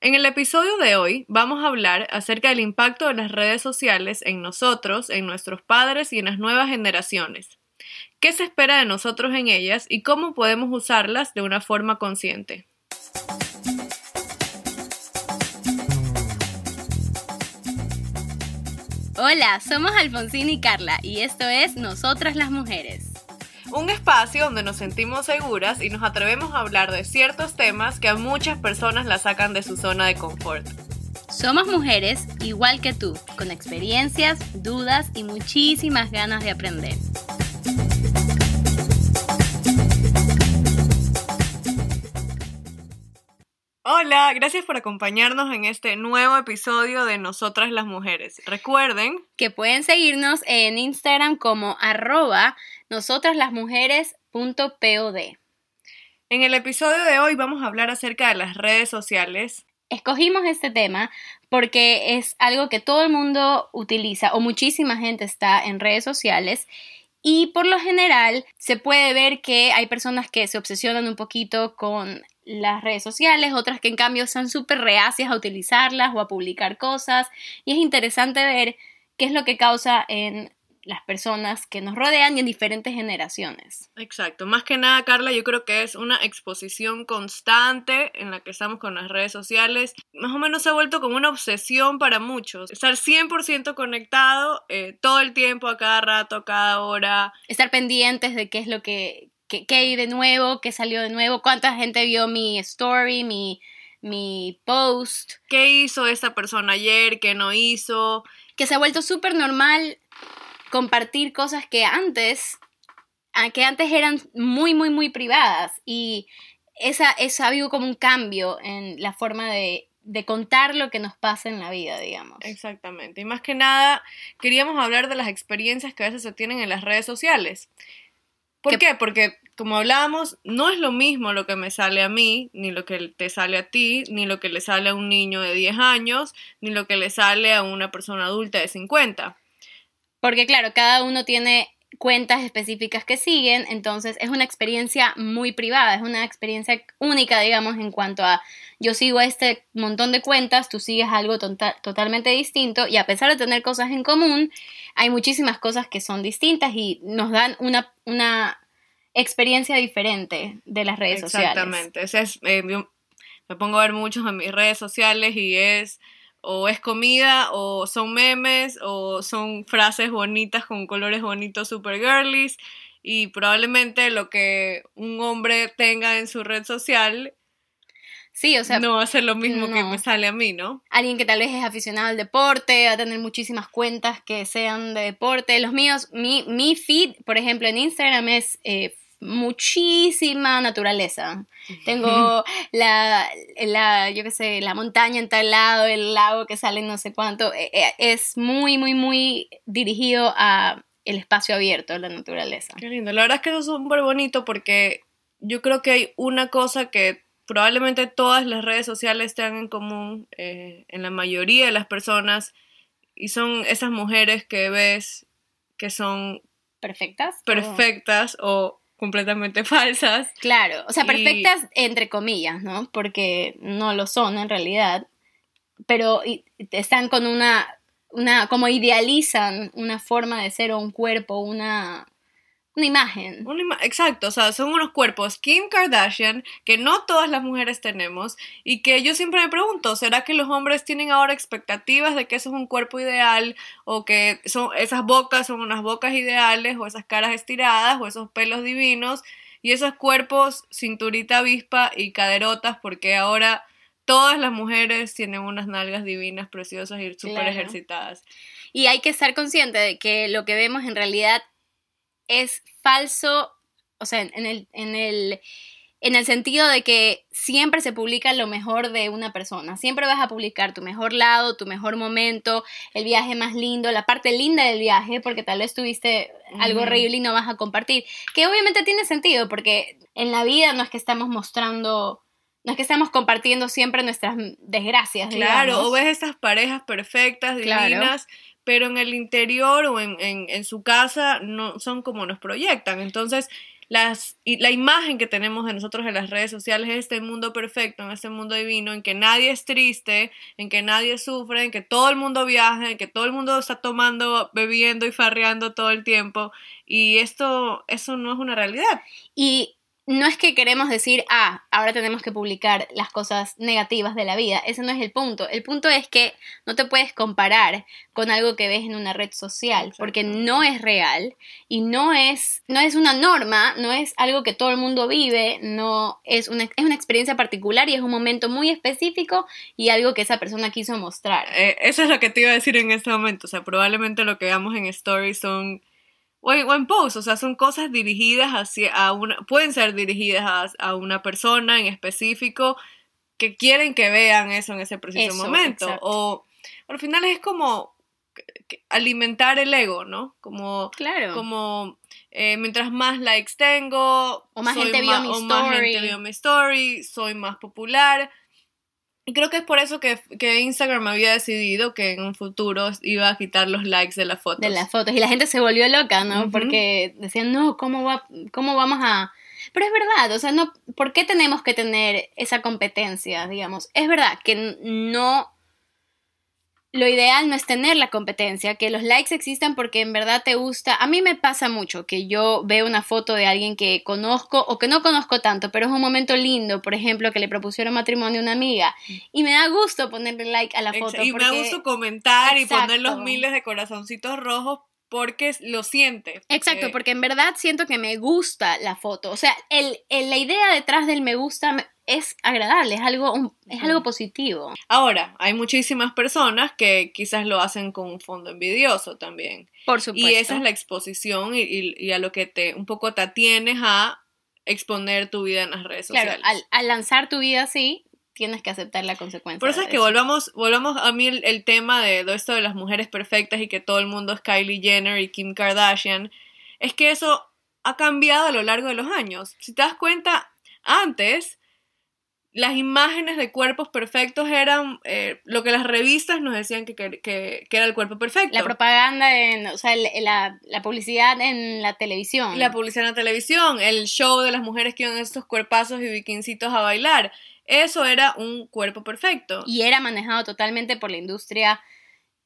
En el episodio de hoy vamos a hablar acerca del impacto de las redes sociales en nosotros, en nuestros padres y en las nuevas generaciones. ¿Qué se espera de nosotros en ellas y cómo podemos usarlas de una forma consciente? Hola, somos Alfonsín y Carla y esto es Nosotras las Mujeres. Un espacio donde nos sentimos seguras y nos atrevemos a hablar de ciertos temas que a muchas personas la sacan de su zona de confort. Somos mujeres igual que tú, con experiencias, dudas y muchísimas ganas de aprender. Hola, gracias por acompañarnos en este nuevo episodio de Nosotras las Mujeres. Recuerden que pueden seguirnos en Instagram como arroba nosotraslasmujeres.pod. En el episodio de hoy vamos a hablar acerca de las redes sociales. Escogimos este tema porque es algo que todo el mundo utiliza o muchísima gente está en redes sociales y por lo general se puede ver que hay personas que se obsesionan un poquito con las redes sociales, otras que en cambio son súper reacias a utilizarlas o a publicar cosas. Y es interesante ver qué es lo que causa en las personas que nos rodean y en diferentes generaciones. Exacto, más que nada, Carla, yo creo que es una exposición constante en la que estamos con las redes sociales. Más o menos se ha vuelto como una obsesión para muchos. Estar 100% conectado eh, todo el tiempo, a cada rato, a cada hora. Estar pendientes de qué es lo que, qué, hay de nuevo, qué salió de nuevo, cuánta gente vio mi story, mi, mi post. ¿Qué hizo esta persona ayer? ¿Qué no hizo? Que se ha vuelto súper normal compartir cosas que antes, que antes eran muy, muy, muy privadas. Y esa, esa ha habido como un cambio en la forma de, de contar lo que nos pasa en la vida, digamos. Exactamente. Y más que nada, queríamos hablar de las experiencias que a veces se tienen en las redes sociales. ¿Por qué? Porque, como hablábamos, no es lo mismo lo que me sale a mí, ni lo que te sale a ti, ni lo que le sale a un niño de 10 años, ni lo que le sale a una persona adulta de 50. Porque, claro, cada uno tiene cuentas específicas que siguen, entonces es una experiencia muy privada, es una experiencia única, digamos, en cuanto a yo sigo este montón de cuentas, tú sigues algo tota-, totalmente distinto y a pesar de tener cosas en común, hay muchísimas cosas que son distintas y nos dan una, una experiencia diferente de las redes sociales. Exactamente, es, eh, me pongo a ver muchos en mis redes sociales y es o es comida, o son memes, o son frases bonitas con colores bonitos super girlies, y probablemente lo que un hombre tenga en su red social Sí, o sea. No va a ser lo mismo que me sale a mí, ¿no? Alguien que tal vez es aficionado al deporte, va a tener muchísimas cuentas que sean de deporte. Los míos, mi, mi feed, por ejemplo, en Instagram es eh, muchísima naturaleza. Tengo la, la, yo qué sé, la montaña en tal lado, el lago que sale no sé cuánto. E, e, es muy, muy, muy dirigido a el espacio abierto, a la naturaleza. Qué lindo. La verdad es que eso es súper bonito porque yo creo que hay una cosa que probablemente todas las redes sociales tengan en común eh, en la mayoría de las personas y son esas mujeres que ves que son perfectas perfectas o completamente falsas. Claro, o sea, perfectas entre comillas, ¿no? Porque no lo son en realidad, pero están con una, una, como idealizan una forma de ser o un cuerpo, una, una imagen. exacto, o sea, son unos cuerpos Kim Kardashian que no todas las mujeres tenemos y que yo siempre me pregunto, ¿será que los hombres tienen ahora expectativas de que eso es un cuerpo ideal o que son, esas bocas son unas bocas ideales o esas caras estiradas o esos pelos divinos y esos cuerpos cinturita avispa y caderotas porque ahora todas las mujeres tienen unas nalgas divinas, preciosas y súper ejercitadas. Y hay que estar consciente de que lo que vemos en realidad es falso, o sea, en el, en el, en el sentido de que siempre se publica lo mejor de una persona. Siempre vas a publicar tu mejor lado, tu mejor momento, el viaje más lindo, la parte linda del viaje, porque tal vez tuviste algo horrible y no vas a compartir. Que obviamente tiene sentido, porque en la vida no es que estamos mostrando no es que estamos compartiendo siempre nuestras desgracias. Claro, o ves estas parejas perfectas, divinas, pero en el interior o en, en, su casa no son como nos proyectan. Entonces, las, la imagen que tenemos de nosotros en las redes sociales es este mundo perfecto, en este mundo divino, en que nadie es triste, en que nadie sufre, en que todo el mundo viaja, en que todo el mundo está tomando, bebiendo y farreando todo el tiempo. Y esto, eso no es una realidad. Y no es que queremos decir, ah, ahora tenemos que publicar las cosas negativas de la vida. Ese no es el punto. El punto es que no te puedes comparar con algo que ves en una red social, porque no es real y no es, no es una norma, no es algo que todo el mundo vive, no es una, es una experiencia particular y es un momento muy específico y algo que esa persona quiso mostrar. Eh, eso es lo que te iba a decir en este momento. O sea, probablemente lo que veamos en stories son o en, post, o sea, son cosas dirigidas hacia a una, pueden ser dirigidas a, una persona en específico que quieren que vean eso en ese preciso momento. O al final es como alimentar el ego, ¿no? Como, claro. como eh, mientras más likes tengo, o más gente vio mi story. más gente vio mi story, soy más popular. Y creo que es por eso que, Instagram había decidido que en un futuro iba a quitar los likes de las fotos. De las fotos. Y la gente se volvió loca, ¿no? Porque decían, no, ¿cómo, va, ¿cómo vamos a...? Pero es verdad, o sea, no, ¿por qué tenemos que tener esa competencia, digamos? Es verdad que no lo ideal no es tener la competencia, que los likes existan porque en verdad te gusta. A mí me pasa mucho que yo veo una foto de alguien que conozco o que no conozco tanto, pero es un momento lindo, por ejemplo, que le propusieron matrimonio a una amiga y me da gusto ponerle like a la foto. Y me da gusto comentar y poner los miles de corazoncitos rojos porque lo siente. Exacto, porque en verdad siento que me gusta la foto. O sea, el, la idea detrás del me gusta es agradable, es algo, es algo positivo. Ahora, hay muchísimas personas que quizás lo hacen con un fondo envidioso también. Por supuesto. Y esa es la exposición y, a lo que te un poco te atienes a exponer tu vida en las redes sociales. Claro, al, lanzar tu vida así, tienes que aceptar la consecuencia. Por eso es que volvamos, volvamos a mí el, tema de, de, esto de las mujeres perfectas y que todo el mundo es Kylie Jenner y Kim Kardashian, es que eso ha cambiado a lo largo de los años. Si te das cuenta, antes las imágenes de cuerpos perfectos eran eh, lo que las revistas nos decían que, que, era el cuerpo perfecto. La propaganda, en, o sea, la, la, publicidad en la televisión. La publicidad en la televisión, el show de las mujeres que iban estos cuerpazos y bikincitos a bailar. Eso era un cuerpo perfecto. Y era manejado totalmente por la industria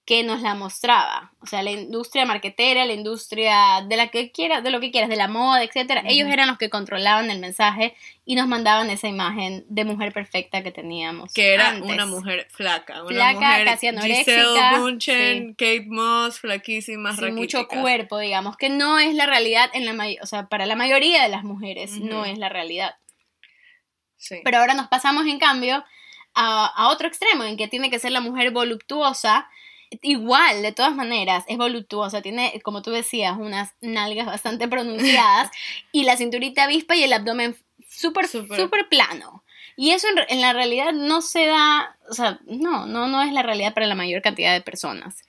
que nos la mostraba. O sea, la industria marquetera, la industria de la que quieras, de lo que quieras, de la moda, etcétera. Ellos eran los que controlaban el mensaje y nos mandaban esa imagen de mujer perfecta que teníamos. Que era una mujer flaca. Una flaca, mujer casi anoréxica. Giselle Kate Moss, flaquísima, mucho cuerpo, digamos, que no es la realidad en la o sea, para la mayoría de las mujeres no es la realidad. Pero ahora nos pasamos, en cambio, a, otro extremo, en que tiene que ser la mujer voluptuosa. Igual, de todas maneras, es voluptuosa, tiene, como tú decías, unas nalgas bastante pronunciadas y la cinturita avispa y el abdomen súper, súper plano. Y eso en, en, la realidad no se da, o sea, no, no, no es la realidad para la mayor cantidad de personas.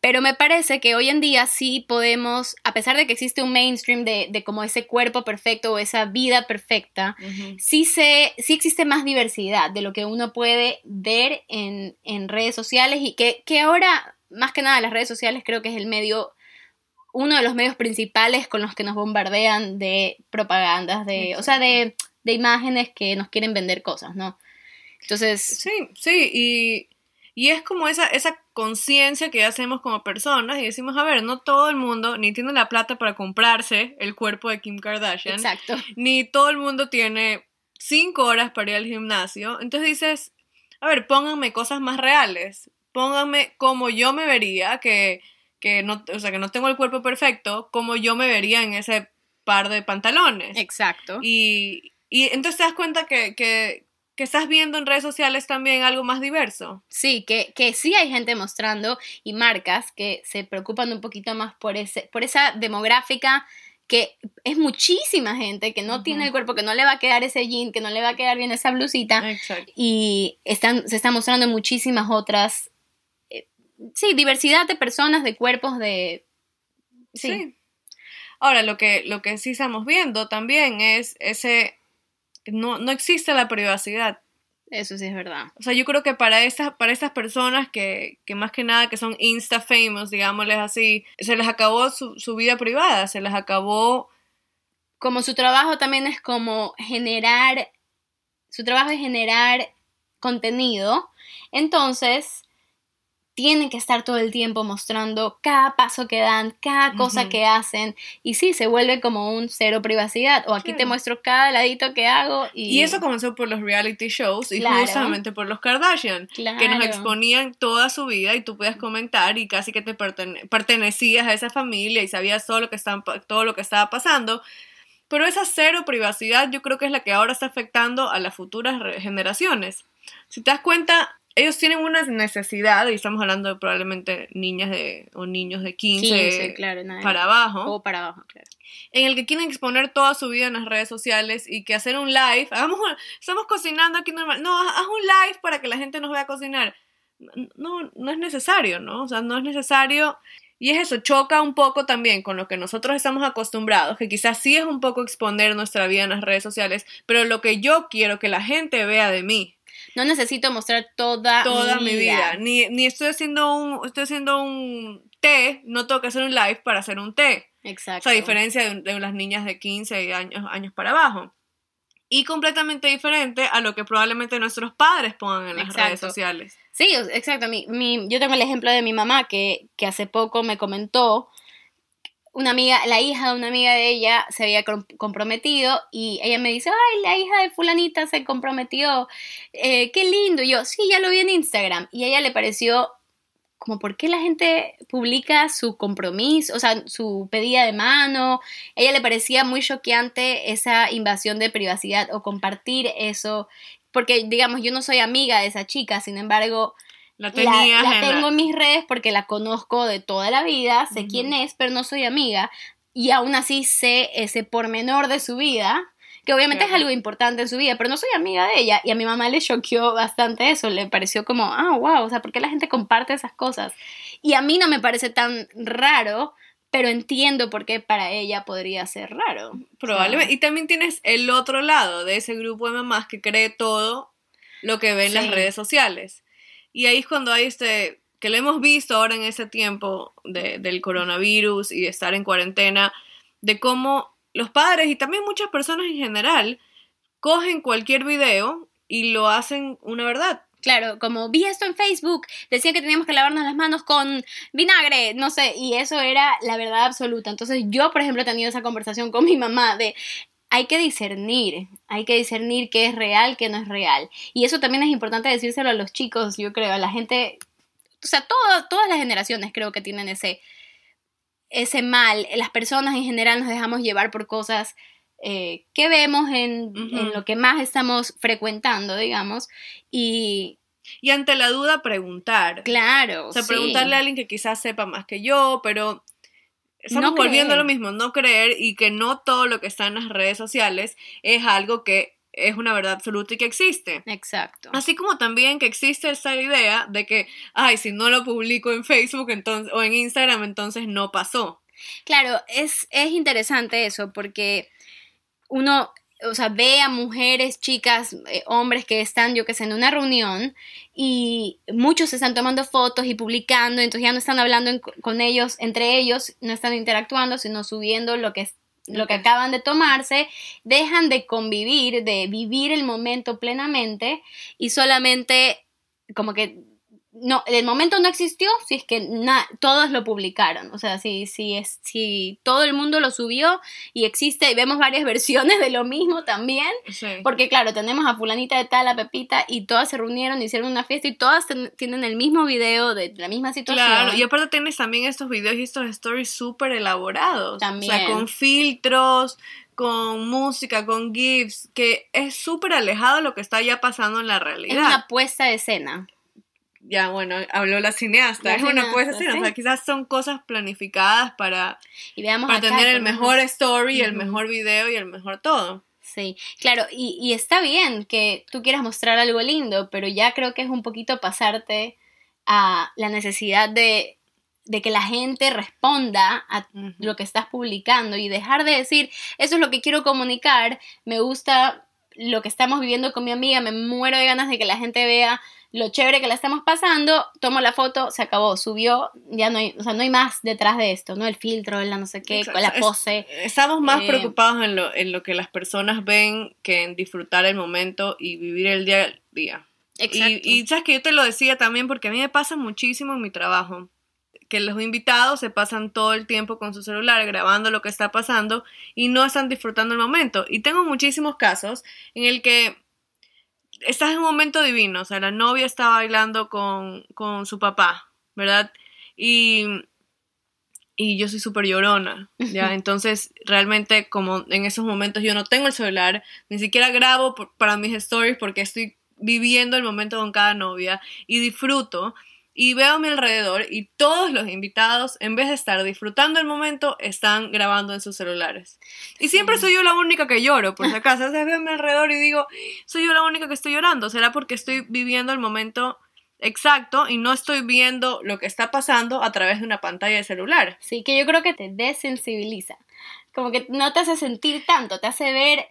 Pero me parece que hoy en día sí podemos, a pesar de que existe un mainstream de, de como ese cuerpo perfecto o esa vida perfecta, sí, se, sí existe más diversidad de lo que uno puede ver en, en redes sociales y que, que ahora, más que nada, las redes sociales creo que es el medio uno de los medios principales con los que nos bombardean de propagandas, de, o sea, de, de, imágenes que nos quieren vender cosas, ¿no? Entonces... Sí, sí, y y es como esa, esa conciencia que hacemos como personas y decimos, a ver, no todo el mundo ni tiene la plata para comprarse el cuerpo de Kim Kardashian. Exacto. Ni todo el mundo tiene cinco horas para ir al gimnasio. Entonces dices, a ver, pónganme cosas más reales. Pónganme como yo me vería, que, que no, o sea, que no tengo el cuerpo perfecto, como yo me vería en ese par de pantalones. Exacto. Y, y entonces te das cuenta que, que, que estás viendo en redes sociales también algo más diverso. Sí, que, que sí hay gente mostrando y marcas que se preocupan un poquito más por, ese, por esa demográfica que es muchísima gente que no tiene el cuerpo, que no le va a quedar ese jean, que no le va a quedar bien esa blusita. Y están, se están mostrando muchísimas otras, eh, sí, diversidad de personas, de cuerpos, de... Sí. Ahora, lo que, lo que sí estamos viendo también es ese no, no existe la privacidad. Eso sí es verdad. O sea, yo creo que para estas, para estas personas que, que más que nada que son insta famous, digámosles así, se les acabó su, vida privada, se les acabó como su trabajo también es como generar, su trabajo es generar contenido, entonces tienen que estar todo el tiempo mostrando cada paso que dan, cada cosa que hacen. Y sí, se vuelve como un cero privacidad. O aquí te muestro cada ladito que hago. Y, eso comenzó por los reality shows y justamente por los Kardashian, que nos exponían toda su vida y tú podías comentar y casi que te pertenecías a esa familia y sabías todo lo, que todo lo que estaba pasando. Pero esa cero privacidad yo creo que es la que ahora está afectando a las futuras generaciones. Si te das cuenta, ellos tienen una necesidad, y estamos hablando de probablemente niñas de, o niños de 15, para abajo. O para abajo, claro. En el que quieren exponer toda su vida en las redes sociales y que hacer un live, hagamos estamos cocinando aquí normal, no, haz un live para que la gente nos vea cocinar. No, no es necesario, ¿no? O sea, no es necesario. Y es eso, choca un poco también con lo que nosotros estamos acostumbrados, que quizás sí es un poco exponer nuestra vida en las redes sociales, pero lo que yo quiero que la gente vea de mí, no necesito mostrar toda, toda mi, vida. Ni, ni estoy haciendo un estoy haciendo un té, no tengo que hacer un live para hacer un té. Exacto. O sea, a diferencia de, las niñas de 15 años, años para abajo. Y completamente diferente a lo que probablemente nuestros padres pongan en las redes sociales. Sí, exacto. Mi, mi, yo tengo el ejemplo de mi mamá que, que hace poco me comentó una amiga, la hija de una amiga de ella se había comprometido y ella me dice, ay, la hija de fulanita se comprometió, eh, qué lindo. Y yo, sí, ya lo vi en Instagram. Y a ella le pareció como, ¿por qué la gente publica su compromiso, o sea, su pedida de mano? A ella le parecía muy choqueante esa invasión de privacidad o compartir eso, porque, digamos, yo no soy amiga de esa chica, sin embargo, la, tengo en mis redes porque la conozco de toda la vida, sé quién es, pero no soy amiga. Y aún así sé ese pormenor de su vida, que obviamente es algo importante en su vida, pero no soy amiga de ella. Y a mi mamá le choqueó bastante eso, le pareció como, ah, wow, o sea, ¿por qué la gente comparte esas cosas? Y a mí no me parece tan raro, pero entiendo por qué para ella podría ser raro. Probablemente. y también tienes el otro lado de ese grupo de mamás que cree todo lo que ve en las redes sociales. Y ahí es cuando hay este, que lo hemos visto ahora en ese tiempo de, del coronavirus y de estar en cuarentena, de cómo los padres y también muchas personas en general cogen cualquier video y lo hacen una verdad. Claro, como vi esto en Facebook, decían que teníamos que lavarnos las manos con vinagre, no sé, y eso era la verdad absoluta. Entonces yo, por ejemplo, he tenido esa conversación con mi mamá de, hay que discernir, hay que discernir qué es real, qué no es real. Y eso también es importante decírselo a los chicos, yo creo, a la gente, o sea, todas las generaciones creo que tienen ese, ese mal. Las personas en general nos dejamos llevar por cosas eh, que vemos en, en, lo que más estamos frecuentando, digamos, y... Y ante la duda preguntar. Claro. O sea, preguntarle a alguien que quizás sepa más que yo, pero Estamos volviendo a lo mismo, no creer y que no todo lo que está en las redes sociales es algo que es una verdad absoluta y que existe. Exacto. Así como también que existe esa idea de que, ay, si no lo publico en Facebook entonces, o en Instagram, entonces no pasó. Claro, es, es interesante eso porque uno o sea, ve a mujeres, chicas, eh, hombres que están, yo que sé, en una reunión y muchos están tomando fotos y publicando, entonces ya no están hablando con ellos, entre ellos, no están interactuando, sino subiendo lo que, lo que acaban de tomarse, dejan de convivir, de vivir el momento plenamente y solamente como que no, el momento no existió si es que todos lo publicaron. O sea, si, si, es, si todo el mundo lo subió y existe y vemos varias versiones de lo mismo también. Porque claro, tenemos a fulanita de tal, a Pepita, y todas se reunieron, hicieron una fiesta y todas tienen el mismo video de la misma situación. Claro, y aparte tienes también estos videos y estos stories súper elaborados. También. O sea, con filtros, con música, con GIFs, que es súper alejado de lo que está ya pasando en la realidad. Es una puesta de escena ya bueno, habló la cineasta, es una cosa así, o sea, quizás son cosas planificadas para, para tener el mejor story, el mejor video y el mejor todo. Sí, claro, y, y, está bien que tú quieras mostrar algo lindo, pero ya creo que es un poquito pasarte a la necesidad de, de que la gente responda a lo que estás publicando y dejar de decir, eso es lo que quiero comunicar, me gusta lo que estamos viviendo con mi amiga, me muero de ganas de que la gente vea lo chévere que la estamos pasando, tomo la foto, se acabó, subió, ya no hay, o sea, no hay más detrás de esto, ¿no? El filtro, la no sé qué, con la pose. estamos más Eh, preocupados en lo, en lo que las personas ven que en disfrutar el momento y vivir el día a día. Exacto. Y, y sabes que yo te lo decía también porque a mí me pasa muchísimo en mi trabajo, que los invitados se pasan todo el tiempo con su celular grabando lo que está pasando y no están disfrutando el momento. Y tengo muchísimos casos en el que estás en un momento divino, o sea, la novia está bailando con, con su papá, ¿verdad? Y, y yo soy súper llorona, ¿ya? Entonces, realmente, como en esos momentos yo no tengo el celular, ni siquiera grabo por- para mis stories porque estoy viviendo el momento con cada novia y disfruto y veo a mi alrededor y todos los invitados, en vez de estar disfrutando el momento, están grabando en sus celulares. Y siempre soy yo la única que lloro, por si acaso. A veces veo a mi alrededor y digo, soy yo la única que estoy llorando. ¿Será porque estoy viviendo el momento exacto y no estoy viendo lo que está pasando a través de una pantalla de celular? Sí, que yo creo que te desensibiliza. Como que no te hace sentir tanto, te hace ver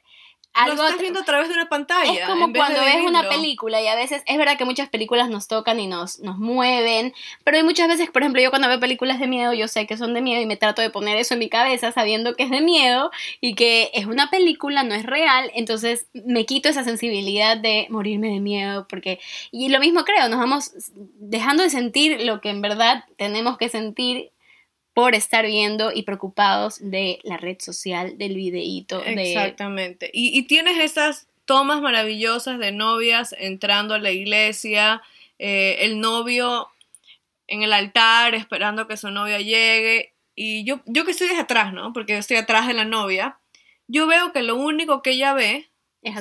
algo. lo estás viendo a través de una pantalla. Es como en vez de cuando ves una película y a veces es verdad que muchas películas nos tocan y nos, nos mueven, pero hay muchas veces, por ejemplo, yo cuando veo películas de miedo, yo sé que son de miedo y me trato de poner eso en mi cabeza sabiendo que es de miedo y que es una película, no es real, entonces me quito esa sensibilidad de morirme de miedo, porque, y lo mismo creo, nos vamos dejando de sentir lo que en verdad tenemos que sentir por estar viendo y preocupados de la red social, del videíto, de... Exactamente. Y, y tienes esas tomas maravillosas de novias entrando a la iglesia, eh, el novio en el altar esperando que su novia llegue. Y yo, yo que estoy desde atrás, ¿no? Porque yo estoy atrás de la novia. Yo veo que lo único que ella ve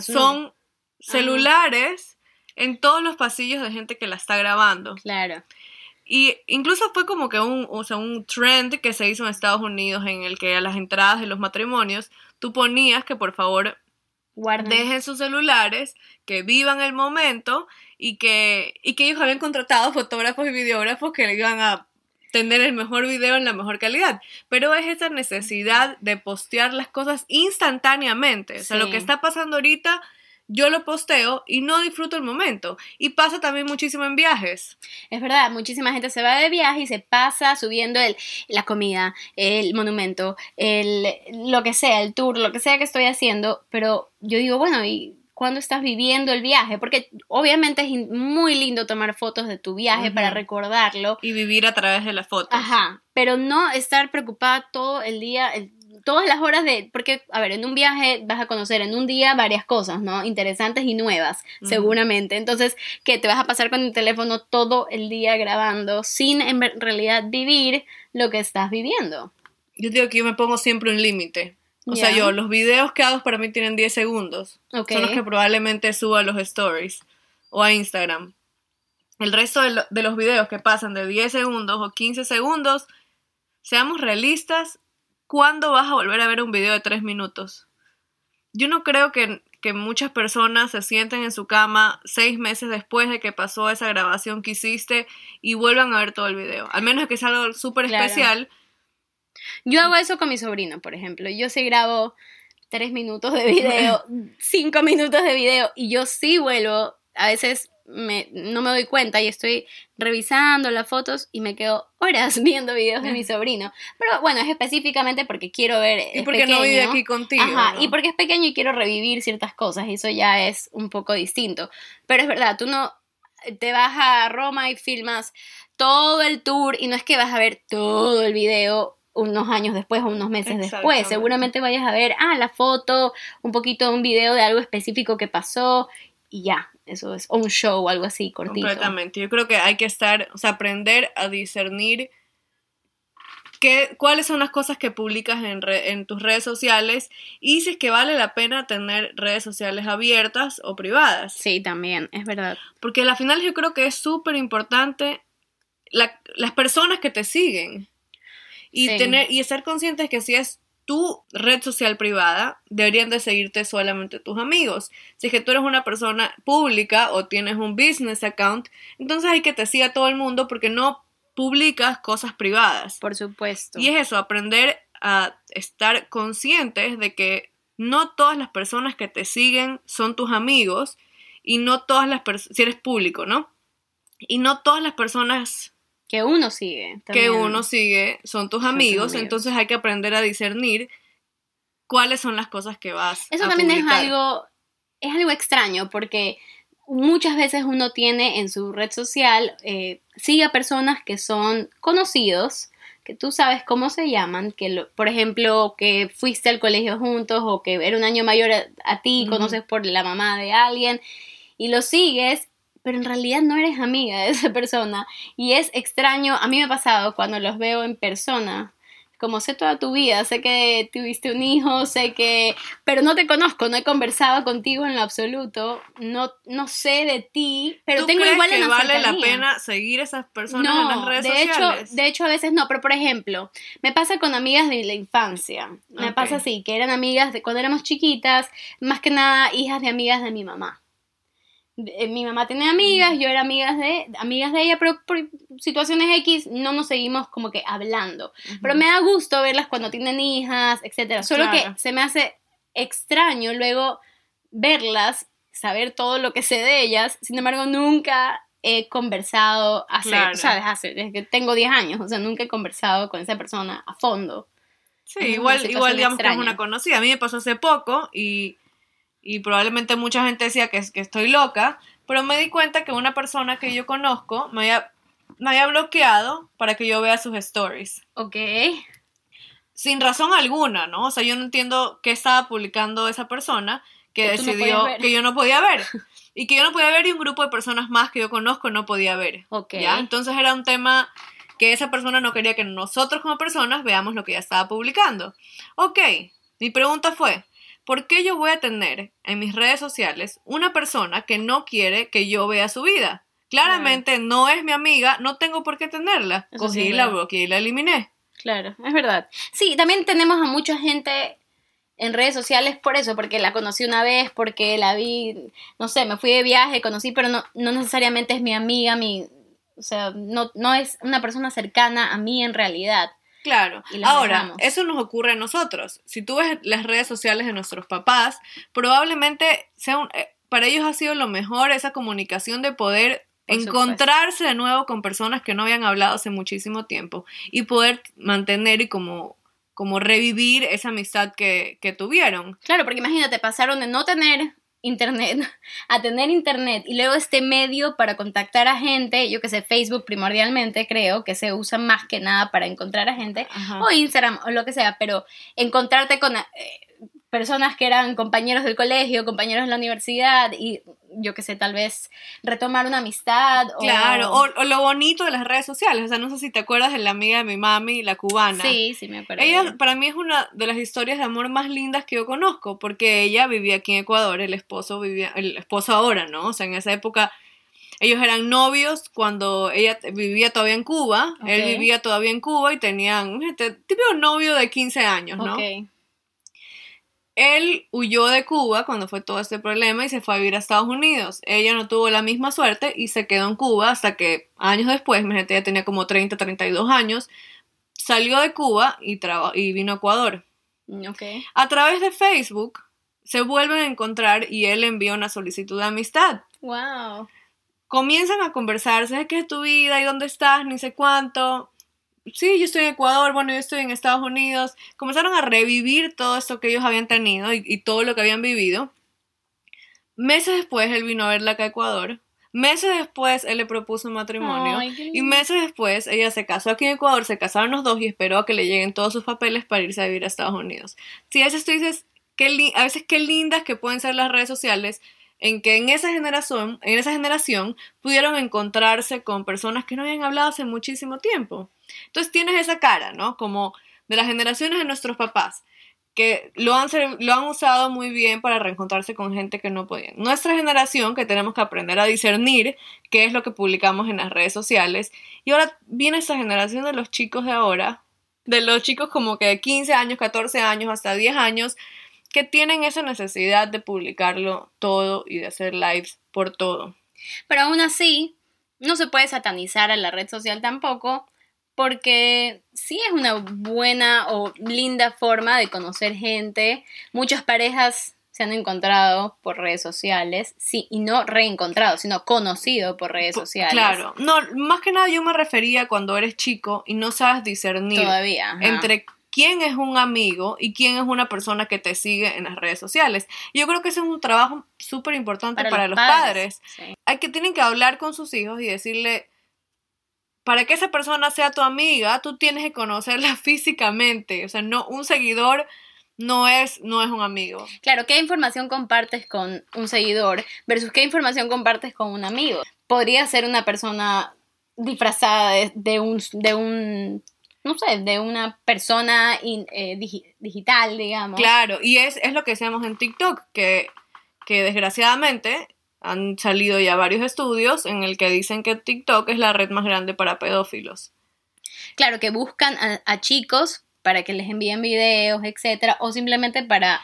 son celulares en todos los pasillos de gente que la está grabando. Claro. Y incluso fue como que un, o sea, un trend que se hizo en Estados Unidos en el que a las entradas de los matrimonios tú ponías que por favor Guarden. dejen sus celulares, que vivan el momento y que, y que ellos habían contratado fotógrafos y videógrafos que iban a tener el mejor video en la mejor calidad. Pero es esa necesidad de postear las cosas instantáneamente. O sea, lo que está pasando ahorita, yo lo posteo y no disfruto el momento. Y pasa también muchísimo en viajes. Es verdad, muchísima gente se va de viaje y se pasa subiendo el, la comida, el monumento, el, lo que sea, el tour, lo que sea que estoy haciendo, pero yo digo, bueno, ¿y cuándo estás viviendo el viaje? Porque obviamente es muy lindo tomar fotos de tu viaje para recordarlo, Y vivir a través de las fotos. ajá, pero no estar preocupada todo el día, el- todas las horas de, porque, a ver, en un viaje vas a conocer en un día varias cosas, ¿no? Interesantes y nuevas, seguramente. Entonces, que te vas a pasar con el teléfono todo el día grabando sin en realidad vivir lo que estás viviendo. Yo digo que yo me pongo siempre un límite. O sea, yo, los videos que hago para mí tienen 10 segundos. Son los que probablemente suba a los stories o a Instagram. El resto de, lo- de los videos que pasan de 10 segundos o 15 segundos, seamos realistas, ¿cuándo vas a volver a ver un video de 3 minutos? Yo no creo que, que muchas personas se sienten en su cama seis meses después de que pasó esa grabación que hiciste y vuelvan a ver todo el video. Al menos que sea algo súper Claro. especial. Yo hago eso con mi sobrino, por ejemplo. Yo sí grabo tres minutos de video, cinco minutos de video, y yo sí vuelvo. A veces me, no me doy cuenta y estoy revisando las fotos y me quedo horas viendo videos de mi sobrino. Pero bueno, es específicamente porque quiero ver. Y porque no vive aquí contigo. Ajá, ¿no? y porque es pequeño y quiero revivir ciertas cosas, y eso ya es un poco distinto. Pero es verdad, tú no te vas a Roma y filmas todo el tour y no es que vas a ver todo el video unos años después o unos meses después. Seguramente vayas a ver, ah, la foto, un poquito de un video de algo específico que pasó y ya, eso es, o un show o algo así, cortito. Completamente. Yo creo que hay que estar, o sea, aprender a discernir qué, cuáles son las cosas que publicas en, re- en tus redes sociales y si es que vale la pena tener redes sociales abiertas o privadas. Sí, también, es verdad. Porque al final yo creo que es súper importante la- las personas que te siguen y, Sí. tener, y estar conscientes que si es tu red social privada, deberían de seguirte solamente tus amigos. Si es que tú eres una persona pública o tienes un business account, entonces hay que te siga todo el mundo porque no publicas cosas privadas. Por supuesto. Y es eso, aprender a estar conscientes de que no todas las personas que te siguen son tus amigos y no todas las personas, si eres público, ¿no? Y no todas las personas que uno sigue. que uno sigue son tus Son amigos, entonces hay que aprender a discernir cuáles son las cosas que vas Eso a también es algo, es algo extraño porque muchas veces uno tiene en su red social, eh, sigue a personas que son conocidos, que tú sabes cómo se llaman, que lo- por ejemplo, que fuiste al colegio juntos o que era un año mayor a, a ti, conoces por la mamá de alguien y lo sigues, pero en realidad no eres amiga de esa persona y es extraño, a mí me ha pasado cuando los veo en persona. Como sé toda tu vida, sé que tuviste un hijo, sé que pero no te conozco, no he conversado contigo en lo absoluto, no, no sé de ti, pero ¿Tú tengo crees igual que en vale la cercanía. pena seguir esas personas en las redes de sociales? Hecho, de hecho, a veces no, pero por ejemplo, me pasa con amigas de la infancia. Me Ok. pasa así, que eran amigas de cuando éramos chiquitas, más que nada hijas de amigas de mi mamá. De- Mi mamá tenía amigas, yo era amigas de, amigas de ella, pero por situaciones X no nos seguimos como que hablando. Pero me da gusto verlas cuando tienen hijas, etcétera. Solo Claro. que se me hace extraño luego verlas, saber todo lo que sé de ellas. Sin embargo, nunca he conversado hace, Claro. ¿sabes? Hace, desde que tengo 10 años, o sea, nunca he conversado con esa persona a fondo. Sí, igual, igual digamos que extraña. es una conocida. A mí me pasó hace poco y, y probablemente mucha gente decía que, que estoy loca, pero me di cuenta que una persona que yo conozco me había, me había bloqueado para que yo vea sus stories. Ok. Sin razón alguna, ¿no? O sea, yo no entiendo qué estaba publicando esa persona que, Que tú no decidió que yo no podía ver. Y que yo no podía ver y un grupo de personas más que yo conozco no podía ver. Ok. ¿ya? Entonces era un tema que esa persona no quería que nosotros como personas veamos lo que ella estaba publicando. Ok, mi pregunta fue, ¿por qué yo voy a tener en mis redes sociales una persona que no quiere que yo vea su vida? Claramente no es mi amiga, no tengo por qué tenerla. Eso Cogí, la bloqueé y la eliminé. Claro, es verdad. Sí, también tenemos a mucha gente en redes sociales por eso, porque la conocí una vez, porque la vi, no sé, me fui de viaje, conocí, pero no, no necesariamente es mi amiga, mi, o sea, no, no es una persona cercana a mí en realidad. Claro. Ahora, dejamos. eso nos ocurre a nosotros. Si tú ves las redes sociales de nuestros papás, probablemente sea un- eh, para ellos ha sido lo mejor esa comunicación de poder encontrarse de nuevo con personas que no habían hablado hace muchísimo tiempo y poder mantener y como, como revivir esa amistad que, que tuvieron. Claro, porque imagínate, pasaron de no tener internet a tener internet y luego este medio para contactar a gente, yo que sé, Facebook primordialmente creo que se usa más que nada para encontrar a gente, Ajá. o Instagram o lo que sea, pero encontrarte con eh, personas que eran compañeros del colegio, compañeros de la universidad y yo que sé, tal vez retomar una amistad o... Claro, o, o lo bonito de las redes sociales. O sea, no sé si te acuerdas de la amiga de mi mami, la cubana. Sí, sí, me acuerdo. Ella para mí es una de las historias de amor más lindas que yo conozco, porque ella vivía aquí en Ecuador, el esposo vivía, el esposo ahora, ¿no? O sea, en esa época ellos eran novios cuando ella vivía todavía en Cuba, él vivía todavía en Cuba y tenían este típico novio de 15 años, ¿no? Ok. Él huyó de Cuba cuando fue todo este problema y se fue a vivir a Estados Unidos. Ella no tuvo la misma suerte y se quedó en Cuba hasta que años después, imagínate, ella tenía como 30, 32 años, salió de Cuba y, traba- y vino a Ecuador. Ok. A través de Facebook se vuelven a encontrar y él envía una solicitud de amistad. Wow. Comienzan a conversarse de qué es tu vida y dónde estás, ni sé cuánto. Sí, yo estoy en Ecuador, bueno, yo estoy en Estados Unidos. Comenzaron a revivir todo esto que ellos habían tenido y, y todo lo que habían vivido. Meses después él vino a verla acá a Ecuador. Meses después él le propuso matrimonio. Ay, Y meses después ella se casó aquí en Ecuador, se casaron los dos y esperó a que le lleguen todos sus papeles para irse a vivir a Estados Unidos. Sí, a veces tú dices, qué a veces qué lindas que pueden ser las redes sociales en que en esa generación, en esa generación pudieron encontrarse con personas que no habían hablado hace muchísimo tiempo. Entonces tienes esa cara, ¿no? Como de las generaciones de nuestros papás que lo han, lo han usado muy bien para reencontrarse con gente que no podían. Nuestra generación, que tenemos que aprender a discernir qué es lo que publicamos en las redes sociales. Y ahora viene esta generación de los chicos de ahora, de los chicos como que de 15 años, 14 años, hasta 10 años, que tienen esa necesidad de publicarlo todo y de hacer lives por todo. Pero aún así, no se puede satanizar a la red social tampoco, porque sí es una buena o linda forma de conocer gente. Muchas parejas se han encontrado por redes sociales, sí, y no reencontrado, sino conocido por redes sociales. Claro, no, más que nada yo me refería cuando eres chico y no sabes discernir Todavía. ajá. entre quién es un amigo y quién es una persona que te sigue en las redes sociales. Y yo creo que ese es un trabajo súper importante para, los padres. Sí. Hay que tienen que hablar con sus hijos y decirle para que esa persona sea tu amiga, tú tienes que conocerla físicamente, o sea, no un seguidor no es no es un amigo. Claro, ¿qué información compartes con un seguidor versus qué información compartes con un amigo? Podría ser una persona disfrazada de, de un, de un, no sé, de una persona in- eh, digi- digital, digamos. Claro, y es, es lo que hacemos en TikTok, que, que desgraciadamente han salido ya varios estudios en el que dicen que TikTok es la red más grande para pedófilos. Claro, que buscan a, a chicos para que les envíen videos, etcétera, o simplemente para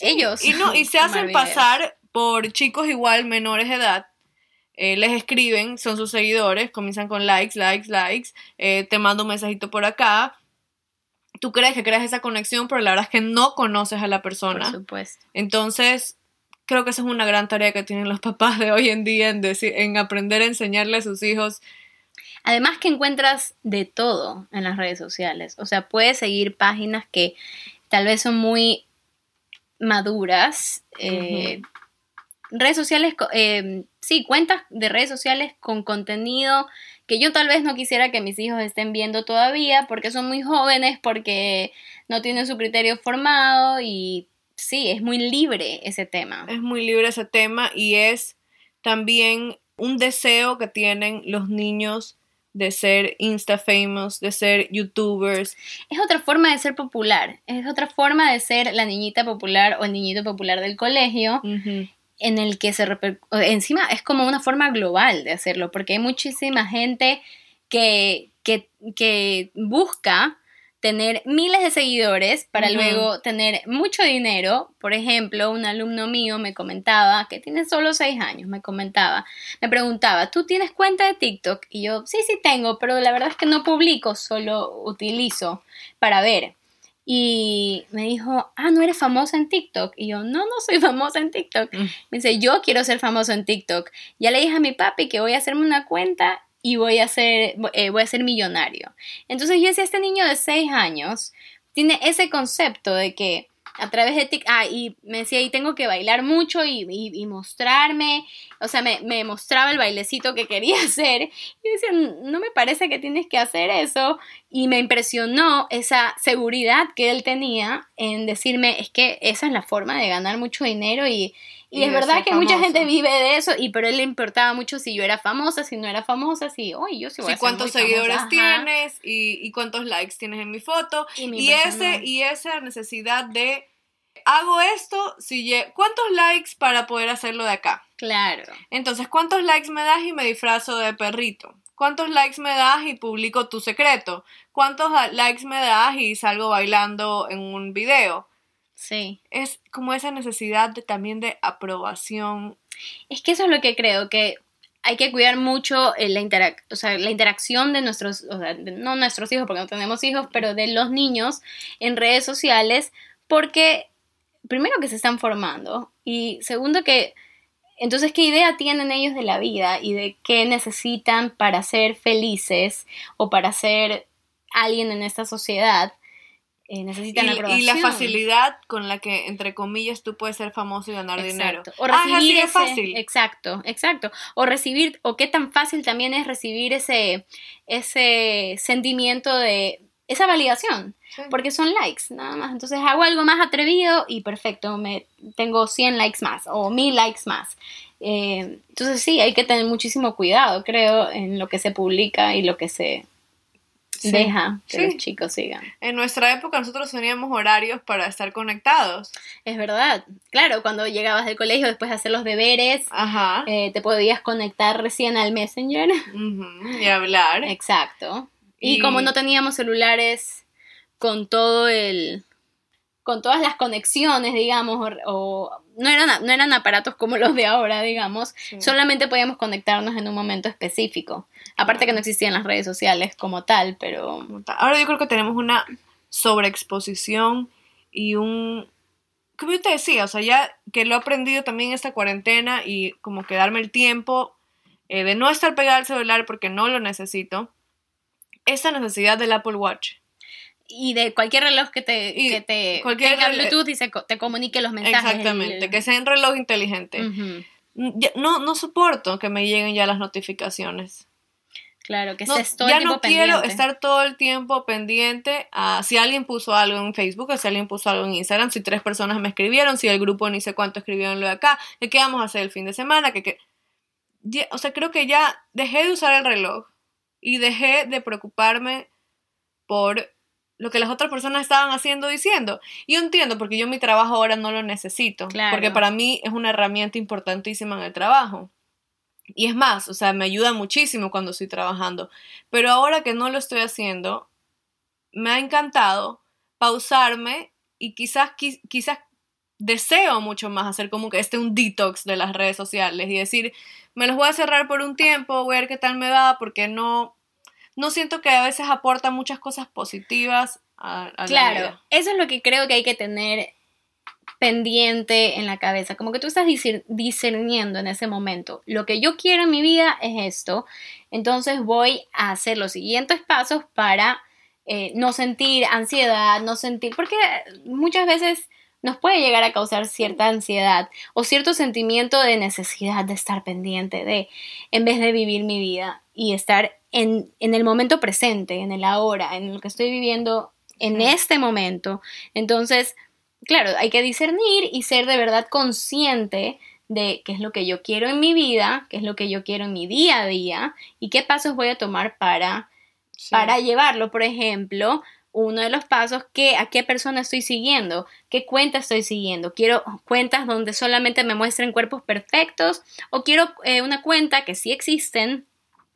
ellos. Y no, y se hacen videos. pasar por chicos igual menores de edad. eh, les escriben, son sus seguidores, comienzan con likes, likes, likes, eh, te mando un mensajito por acá. Tú crees que creas esa conexión, pero la verdad es que no conoces a la Por persona. supuesto. Entonces, creo que esa es una gran tarea que tienen los papás de hoy en día en, decir, en aprender a enseñarle a sus hijos. Además que encuentras de todo en las redes sociales. O sea, puedes seguir páginas que tal vez son muy maduras. eh, Redes sociales, eh, sí, cuentas de redes sociales con contenido que yo tal vez no quisiera que mis hijos estén viendo todavía porque son muy jóvenes, porque no tienen su criterio formado y sí, es muy libre ese tema. Es muy libre ese tema y es también un deseo que tienen los niños de ser insta famous, de ser youtubers. Es otra forma de ser popular, es otra forma de ser la niñita popular o el niñito popular del colegio en el que se encima es como una forma global de hacerlo, porque hay muchísima gente que, que, que busca tener miles de seguidores para luego tener mucho dinero. Por ejemplo, un alumno mío me comentaba, que tiene solo seis años, me comentaba, me preguntaba, ¿tú tienes cuenta de TikTok? Y yo, sí, sí tengo, pero la verdad es que no publico, solo utilizo para ver. Y me dijo, ah, ¿no eres famosa en TikTok? Y yo, no, no soy famosa en TikTok. Mm. Me dice, yo quiero ser famoso en TikTok. Ya le dije a mi papi que voy a hacerme una cuenta y voy a ser, eh, voy a ser millonario. Entonces yo decía, este niño de 6 años tiene ese concepto de que a través de TikTok, ah, y me decía, y tengo que bailar mucho y, y- mostrarme, o sea, me, mostraba el bailecito que quería hacer. Y decía, no me parece que tienes que hacer eso. Y me impresionó esa seguridad que él tenía en decirme, es que esa es la forma de ganar mucho dinero y, y, Y es verdad que mucha gente vive de eso, y pero él le importaba mucho si yo era famosa, si no era famosa, si, oye, yo sí voy Sí, a ser cuántos muy seguidores famosa". Ajá. tienes y, y cuántos likes tienes en mi foto. Y Y, ese, y esa necesidad de, hago esto, si ¿cuántos likes para poder hacerlo de acá? Claro. Entonces, ¿cuántos likes me das y me disfrazo de perrito? ¿Cuántos likes me das y publico tu secreto? ¿Cuántos likes me das y salgo bailando en un video? Sí. Es como esa necesidad de, también de aprobación. Es que eso es lo que creo, que hay que cuidar mucho la, interac- o sea, la interacción de nuestros, o sea, de- no nuestros hijos, porque no tenemos hijos, pero de los niños en redes sociales, porque primero que se están formando y segundo que, entonces, ¿qué idea tienen ellos de la vida y de qué necesitan para ser felices o para ser alguien en esta sociedad? Eh, necesitan Y, aprobación. y la facilidad con la que, entre comillas, tú puedes ser famoso y ganar dinero. Ah, es así ese, fácil. exacto, exacto. O recibir, o qué tan fácil también es recibir ese, ese sentimiento de esa validación, Sí. porque son likes, nada más. Entonces hago algo más atrevido y perfecto, me tengo 100 likes más o 1000 likes más. Eh, entonces sí, hay que tener muchísimo cuidado, creo, en lo que se publica y lo que se Sí. deja que Sí. los chicos sigan. En nuestra época nosotros teníamos horarios para estar conectados. Es verdad. Claro, cuando llegabas del colegio después de hacer los deberes, Ajá. eh, te podías conectar recién al Messenger. Y hablar. Exacto. Y, Y- como no teníamos celulares con todo el con todas las conexiones, digamos, o, o- no eran no eran aparatos como los de ahora, digamos, Sí. solamente podíamos conectarnos en un momento específico. Aparte que no existían las redes sociales como tal, pero Ahora yo creo que tenemos una sobreexposición y un como yo te decía, o sea, ya que lo he aprendido también esta cuarentena y como que darme el tiempo eh, de no estar pegada al celular porque no lo necesito, esa necesidad del Apple Watch. Y de cualquier reloj que te, Y que te cualquier tenga Bluetooth y se te comunique los mensajes. Exactamente, el- que sea un reloj inteligente. Ujú. Ya- No, no soporto que me lleguen ya las notificaciones. Claro, que No, estés todo el ya tiempo no quiero estar todo el tiempo pendiente a si alguien puso algo en Facebook o si alguien puso algo en Instagram, si tres personas me escribieron, si el grupo ni sé cuánto escribieron lo de acá, que qué vamos a hacer el fin de semana, que, que... Ya- o sea, creo que ya dejé de usar el reloj y dejé de preocuparme por lo que las otras personas estaban haciendo o diciendo. Y yo entiendo, porque yo mi trabajo ahora no lo necesito, Claro. porque para mí es una herramienta importantísima en el trabajo. Y es más, o sea, me ayuda muchísimo cuando estoy trabajando. Pero ahora que no lo estoy haciendo, me ha encantado pausarme y quizás, qui- quizás deseo mucho más hacer como que este un detox de las redes sociales y decir, me los voy a cerrar por un tiempo, voy a ver qué tal me va, porque no, no siento que a veces aporta muchas cosas positivas a, a la Claro, vida. eso es lo que creo que hay que tener pendiente en la cabeza, como que tú estás discer- discerniendo en ese momento, lo que yo quiero en mi vida es esto, entonces voy a hacer los siguientes pasos para eh, no sentir ansiedad, no sentir, porque muchas veces nos puede llegar a causar cierta ansiedad o cierto sentimiento de necesidad de estar pendiente de, en vez de vivir mi vida y estar en, en el momento presente, en el ahora, en lo que estoy viviendo en este momento. Entonces, claro, hay que discernir y ser de verdad consciente de qué es lo que yo quiero en mi vida, qué es lo que yo quiero en mi día a día y qué pasos voy a tomar para, Sí. para llevarlo. Por ejemplo, uno de los pasos, que, a qué persona estoy siguiendo, qué cuenta estoy siguiendo. Quiero cuentas donde solamente me muestren cuerpos perfectos o quiero eh, una cuenta que sí existen,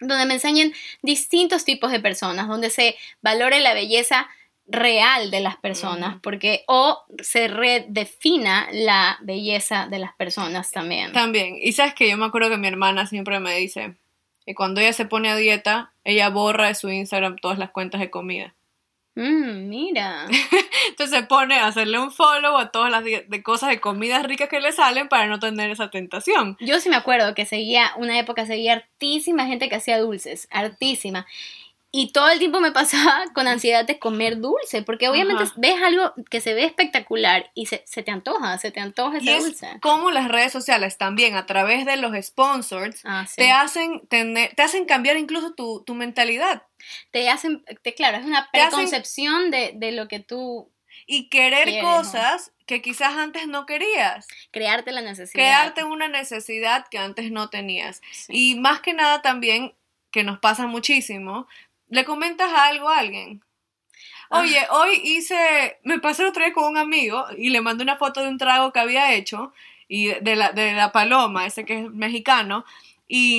donde me enseñen distintos tipos de personas, donde se valore la belleza real de las personas, Ujú. porque o se redefina la belleza de las personas también. También, y sabes que yo me acuerdo que mi hermana siempre me dice que cuando ella se pone a dieta, ella borra de su Instagram todas las cuentas de comida. Mm, mira. Entonces se pone a hacerle un follow a todas las de cosas de comidas ricas que le salen para no tener esa tentación. Yo sí me acuerdo que seguía, una época seguía hartísima gente que hacía dulces, hartísima. Y todo el tiempo me pasaba con ansiedad de comer dulce, porque obviamente Ajá. ves algo que se ve espectacular y se, se te antoja, se te antoja Y ese es dulce. como las redes sociales también, a través de los sponsors, Ah, sí. te, hacen tener, te hacen cambiar incluso tu, tu mentalidad Te hacen, te, claro, es una hacen- preconcepción de, de lo que tú, y querer Quieres, ¿no? cosas que quizás antes no querías. crearte la necesidad. Crearte una necesidad que antes no tenías. Sí. Y más que nada también, que nos pasa muchísimo, le comentas algo a alguien. Ah. Oye, hoy hice, me pasé otra vez con un amigo y le mandé una foto de un trago que había hecho y de la, de la paloma, ese que es mexicano, y,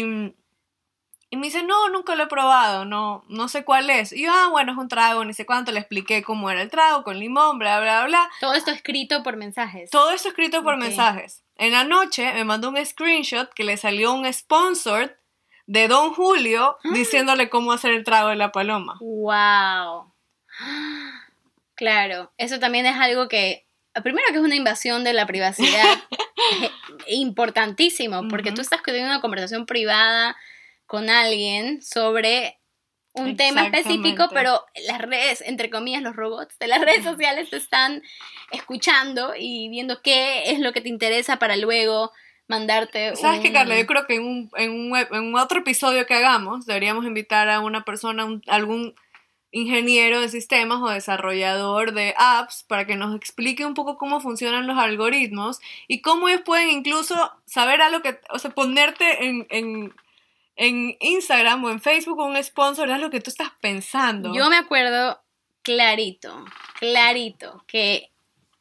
y me dice, no, nunca lo he probado, no, no sé cuál es. Y yo, ah, bueno, es un trago, ni sé cuánto, le expliqué cómo era el trago, con limón, bla, bla, bla. Todo esto escrito por mensajes. Todo eso escrito por Ok. mensajes. En la noche me mandó un screenshot que le salió un sponsor de Don Julio Ah. diciéndole cómo hacer el trago de la paloma. Wow. Claro, eso también es algo que, primero que es una invasión de la privacidad eh, importantísimo, porque tú estás teniendo una conversación privada con alguien sobre un tema específico, pero las redes, entre comillas, los robots de las redes sociales te están escuchando y viendo qué es lo que te interesa para luego mandarte. ¿Sabes qué, un- Carla? Yo creo que en un, en, un, en un otro episodio que hagamos deberíamos invitar a una persona, un- algún ingeniero de sistemas o desarrollador de apps para que nos explique un poco cómo funcionan los algoritmos y cómo ellos pueden incluso saber algo que, o sea, ponerte en, en, en Instagram o en Facebook un sponsor de lo que tú estás pensando. Yo me acuerdo clarito, clarito, que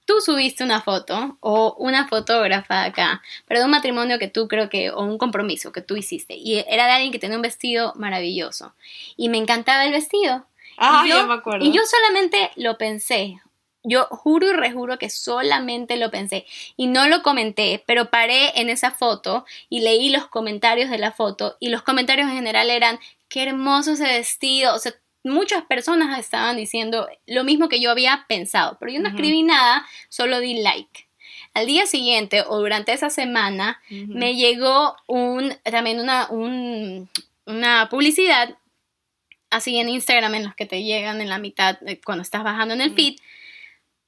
tú subiste una foto o una fotógrafa acá, pero de un matrimonio que tú creo que, o un compromiso que tú hiciste, y era de alguien que tenía un vestido maravilloso, y me encantaba el vestido. ah, yo, ya me acuerdo. Y yo solamente lo pensé. Yo juro y rejuro que solamente lo pensé y no lo comenté, pero paré en esa foto y leí los comentarios de la foto y los comentarios en general eran qué hermoso ese vestido, o sea, muchas personas estaban diciendo lo mismo que yo había pensado, pero yo no escribí nada, solo di like. al día siguiente o durante esa semana me llegó un, también una, un, una publicidad así en Instagram en los que te llegan en la mitad cuando estás bajando en el feed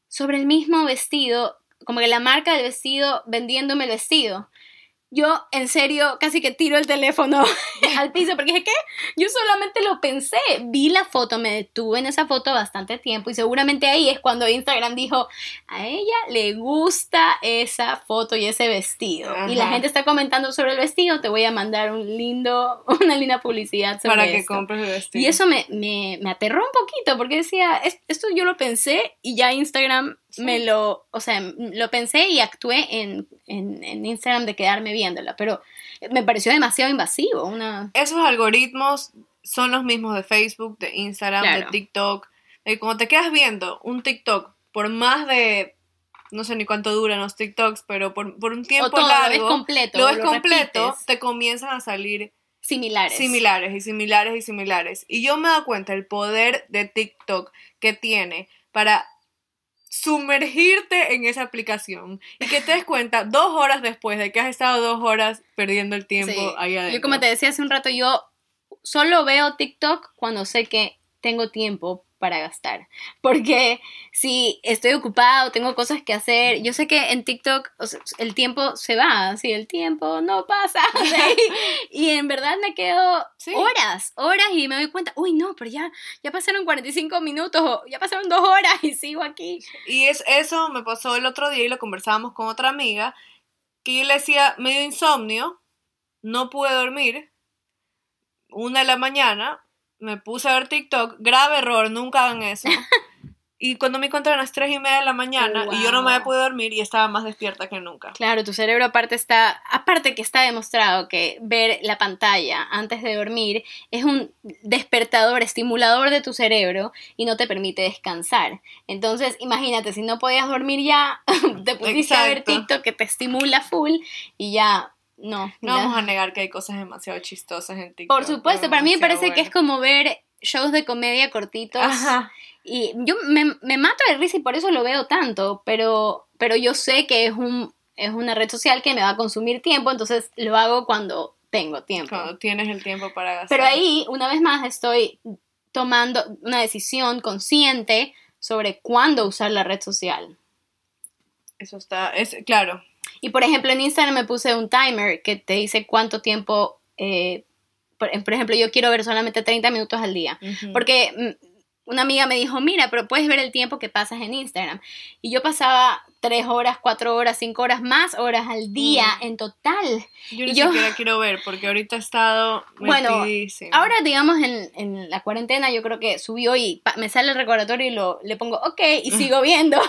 sobre el mismo vestido, como que la marca del vestido vendiéndome el vestido yo en serio casi que tiro el teléfono al piso porque dije, ¿qué? Yo solamente lo pensé, vi la foto, me detuve en esa foto bastante tiempo y seguramente ahí es cuando Instagram dijo, a ella le gusta esa foto y ese vestido. Y la gente está comentando sobre el vestido, te voy a mandar un lindo, una linda publicidad sobre Para que compres el vestido. Y eso me, me, me aterró un poquito porque decía, esto yo lo pensé y ya Instagram me lo, o sea, lo pensé y actué en, en, Instagram de quedarme viéndola, pero me pareció demasiado invasivo. Una... Esos algoritmos son los mismos de Facebook, de Instagram, de TikTok. Y cuando te quedas viendo un TikTok por más de, no sé ni cuánto duran los TikToks, pero por, un tiempo largo, lo ves completo, lo ves completo te comienzan a salir similares. Similares y similares y similares. Y yo me he dado cuenta el poder de TikTok que tiene para sumergirte en esa aplicación y que te des cuenta dos horas después de que has estado dos horas perdiendo el tiempo ahí adentro. Yo como te decía hace un rato, yo solo veo TikTok cuando sé que tengo tiempo para gastar. Porque si estoy ocupado, tengo cosas que hacer, yo sé que en TikTok el tiempo se va, si el tiempo no pasa. y en verdad me quedo horas, horas y me doy cuenta, uy, no, pero ya, ya pasaron 45 minutos, ya pasaron dos horas y sigo aquí. Y es, eso me pasó el otro día y lo conversábamos con otra amiga, que yo le decía, medio insomnio, no pude dormir, una de la mañana, me puse a ver TikTok, grave error, nunca hagan eso. Y cuando me encontré a las 3 y media de la mañana y yo no me había podido dormir y estaba más despierta que nunca. Claro, tu cerebro aparte está, aparte que está demostrado que ver la pantalla antes de dormir es un despertador, estimulador de tu cerebro y no te permite descansar. Entonces, imagínate, si no podías dormir ya, te pusiste a ver TikTok que te estimula full y ya no. No vamos a negar que hay cosas demasiado chistosas en TikTok. Por supuesto, para mí me parece que es como ver shows de comedia cortitos. Ajá. Y yo me, me, mato de risa y por eso lo veo tanto, pero, pero yo sé que es, un, es una red social que me va a consumir tiempo, entonces lo hago cuando tengo tiempo. Cuando tienes el tiempo para gastar. Pero ahí, una vez más, estoy tomando una decisión consciente sobre cuándo usar la red social. Eso está, es claro, y por ejemplo, en Instagram me puse un timer que te dice cuánto tiempo, eh, por, ejemplo, yo quiero ver solamente 30 minutos al día. Porque mm, una amiga me dijo, mira, pero puedes ver el tiempo que pasas en Instagram. Y yo pasaba tres horas, cuatro horas, cinco horas, más horas al día mm. en total. Yo ni siquiera quiero ver porque ahorita he estado Bueno, ahora digamos en, en, la cuarentena yo creo que subió y me sale el recordatorio y lo, le pongo ok y sigo viendo.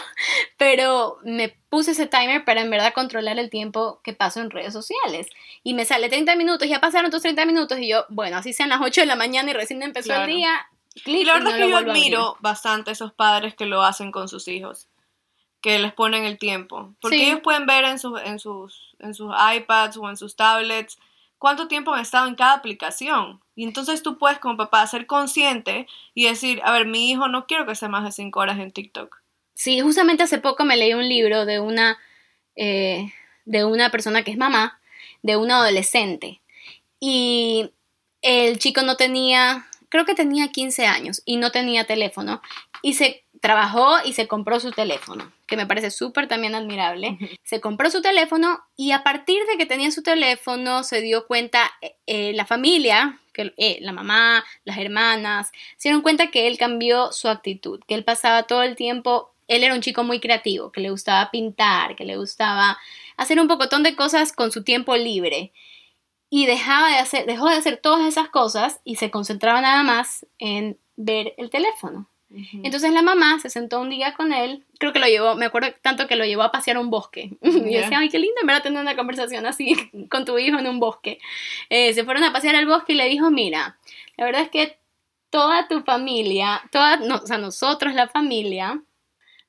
Pero me puse ese timer para en verdad controlar el tiempo que paso en redes sociales. Y me sale 30 minutos, ya pasaron otros 30 minutos y yo, bueno, así sean las 8 de la mañana y recién empezó el día, y la verdad es que yo admiro bastante a esos padres que lo hacen con sus hijos, que les ponen el tiempo. Porque ellos pueden ver en sus, en, sus, en sus iPads o en sus tablets cuánto tiempo han estado en cada aplicación. Y entonces tú puedes como papá ser consciente y decir, a ver, mi hijo no quiero que esté más de 5 horas en TikTok. Sí, justamente hace poco me leí un libro de una, eh, de una persona que es mamá, de un adolescente. Y el chico no tenía creo que tenía 15 años y no tenía teléfono y se trabajó y se compró su teléfono, que me parece súper también admirable. Se compró su teléfono y a partir de que tenía su teléfono se dio cuenta eh, eh, la familia, que, eh, la mamá, las hermanas, se dieron cuenta que él cambió su actitud, que él pasaba todo el tiempo, él era un chico muy creativo, que le gustaba pintar, que le gustaba hacer un pocotón de cosas con su tiempo libre y dejaba de hacer, dejó de hacer todas esas cosas y se concentraba nada más en ver el teléfono. Entonces la mamá se sentó un día con él, creo que lo llevó, me acuerdo tanto que lo llevó a pasear a un bosque. Y decía, ay, qué lindo en verdad tener una conversación así con tu hijo en un bosque. Eh, se fueron a pasear al bosque y le dijo, mira, la verdad es que toda tu familia, toda, o sea, nosotros la familia,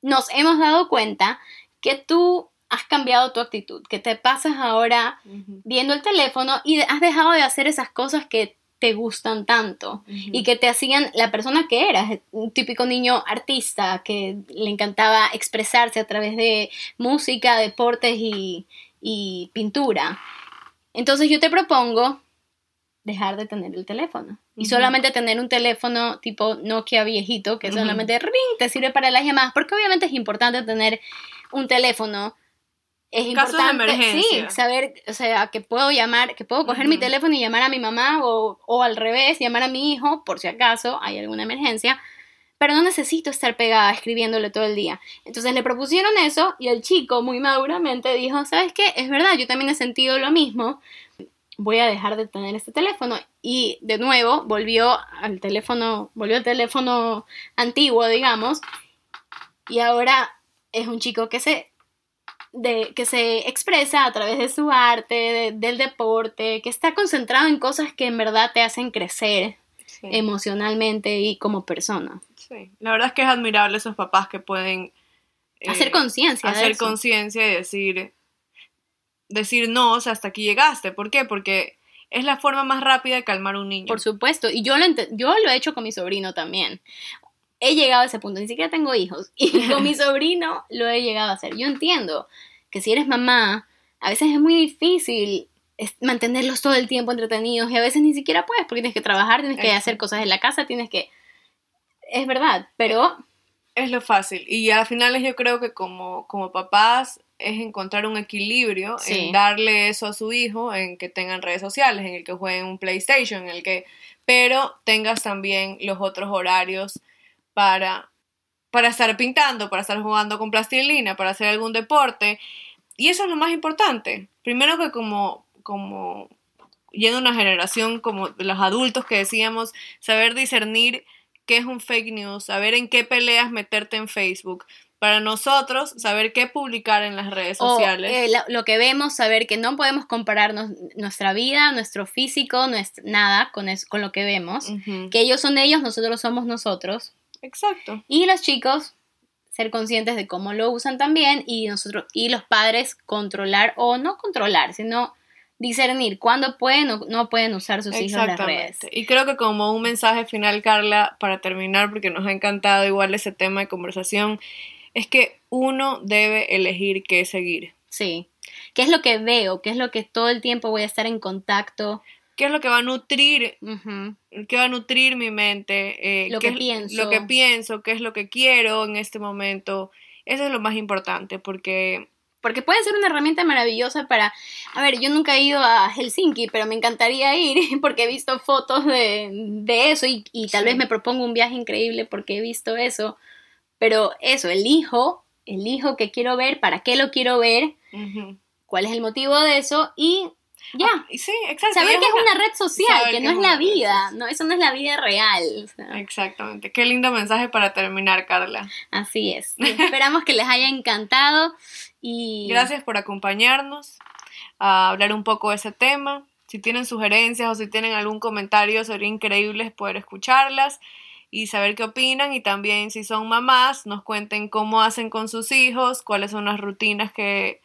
nos hemos dado cuenta que tú has cambiado tu actitud, que te pasas ahora viendo el teléfono y has dejado de hacer esas cosas que te gustan tanto y que te hacían la persona que eras, un típico niño artista que le encantaba expresarse a través de música, deportes y, y pintura. Entonces yo te propongo dejar de tener el teléfono y solamente tener un teléfono tipo Nokia viejito que solamente ring te sirve para las llamadas, porque obviamente es importante tener un teléfono es importante sí, saber, o sea, que puedo llamar, que puedo coger mi teléfono y llamar a mi mamá o, o, al revés, llamar a mi hijo por si acaso hay alguna emergencia, pero no necesito estar pegada escribiéndole todo el día. Entonces le propusieron eso y el chico muy maduramente dijo, ¿sabes qué? Es verdad, yo también he sentido lo mismo, voy a dejar de tener este teléfono. Y de nuevo volvió al teléfono, volvió al teléfono antiguo, digamos, y ahora es un chico que se, de, que se expresa a través de su arte, del deporte, que está concentrado en cosas que en verdad te hacen crecer emocionalmente y como persona. Sí, la verdad es que es admirable esos papás que pueden... hacer eh, conciencia. Hacer conciencia y decir, decir no, o sea, hasta aquí llegaste. ¿Por qué? Porque es la forma más rápida de calmar a un niño. Por supuesto, y yo lo, yo lo he hecho con mi sobrino también. He llegado a ese punto, ni siquiera tengo hijos, y con mi sobrino lo he llegado a hacer. Yo entiendo que si eres mamá, a veces es muy difícil mantenerlos todo el tiempo entretenidos y a veces ni siquiera puedes porque tienes que trabajar, tienes que hacer cosas en la casa, tienes que... Es verdad, pero... Es lo fácil. Y al final yo creo que como, como papás es encontrar un equilibrio en darle eso a su hijo, en que tengan redes sociales, en el que jueguen un PlayStation, en el que, pero tengas también los otros horarios para, para estar pintando, para estar jugando con plastilina, para hacer algún deporte. Y eso es lo más importante. Primero que como, como yendo una generación como los adultos que decíamos, saber discernir qué es un fake news, saber en qué peleas meterte en Facebook, para nosotros saber qué publicar en las redes sociales. Eh, lo, que vemos, saber que no podemos compararnos nuestra vida, nuestro físico, nada con, con lo que vemos. Que ellos son ellos, nosotros somos nosotros. Exacto. Y los chicos ser conscientes de cómo lo usan también y nosotros y los padres controlar o no controlar, sino discernir cuándo pueden o no pueden usar sus hijos las redes. Y creo que como un mensaje final, Carla, para terminar, porque nos ha encantado igual ese tema de conversación, es que uno debe elegir qué seguir. Sí. ¿Qué es lo que veo? ¿Qué es lo que todo el tiempo voy a estar en contacto? ¿Qué es lo que va a nutrir? ¿Qué va a nutrir mi mente? Eh, lo que pienso. Lo que pienso, qué es lo que quiero en este momento. Eso es lo más importante porque porque puede ser una herramienta maravillosa para, a ver, yo nunca he ido a Helsinki, pero me encantaría ir porque he visto fotos de, de eso y, y tal vez me propongo un viaje increíble porque he visto eso. Pero eso, elijo, elijo qué quiero ver, para qué lo quiero ver, cuál es el motivo de eso y ya. Sí, exacto. Saber que es una, red social, que, no es, la vida, no, eso no es la vida real. Exactamente. Qué lindo mensaje para terminar, Carla. Así es. Esperamos que les haya encantado y... Gracias por acompañarnos a hablar un poco de ese tema. Si tienen sugerencias o si tienen algún comentario, sería increíble poder escucharlas y saber qué opinan y también si son mamás nos cuenten cómo hacen con sus hijos, cuáles son las rutinas que,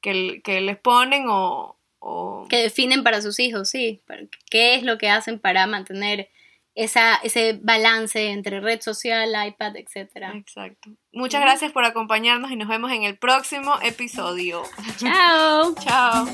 que, les ponen o, o, Que definen para sus hijos, sí. ¿Qué es lo que hacen para mantener esa, ese balance entre red social, iPad, etcétera? Exacto. Muchas gracias por acompañarnos y nos vemos en el próximo episodio. Chao. Chao.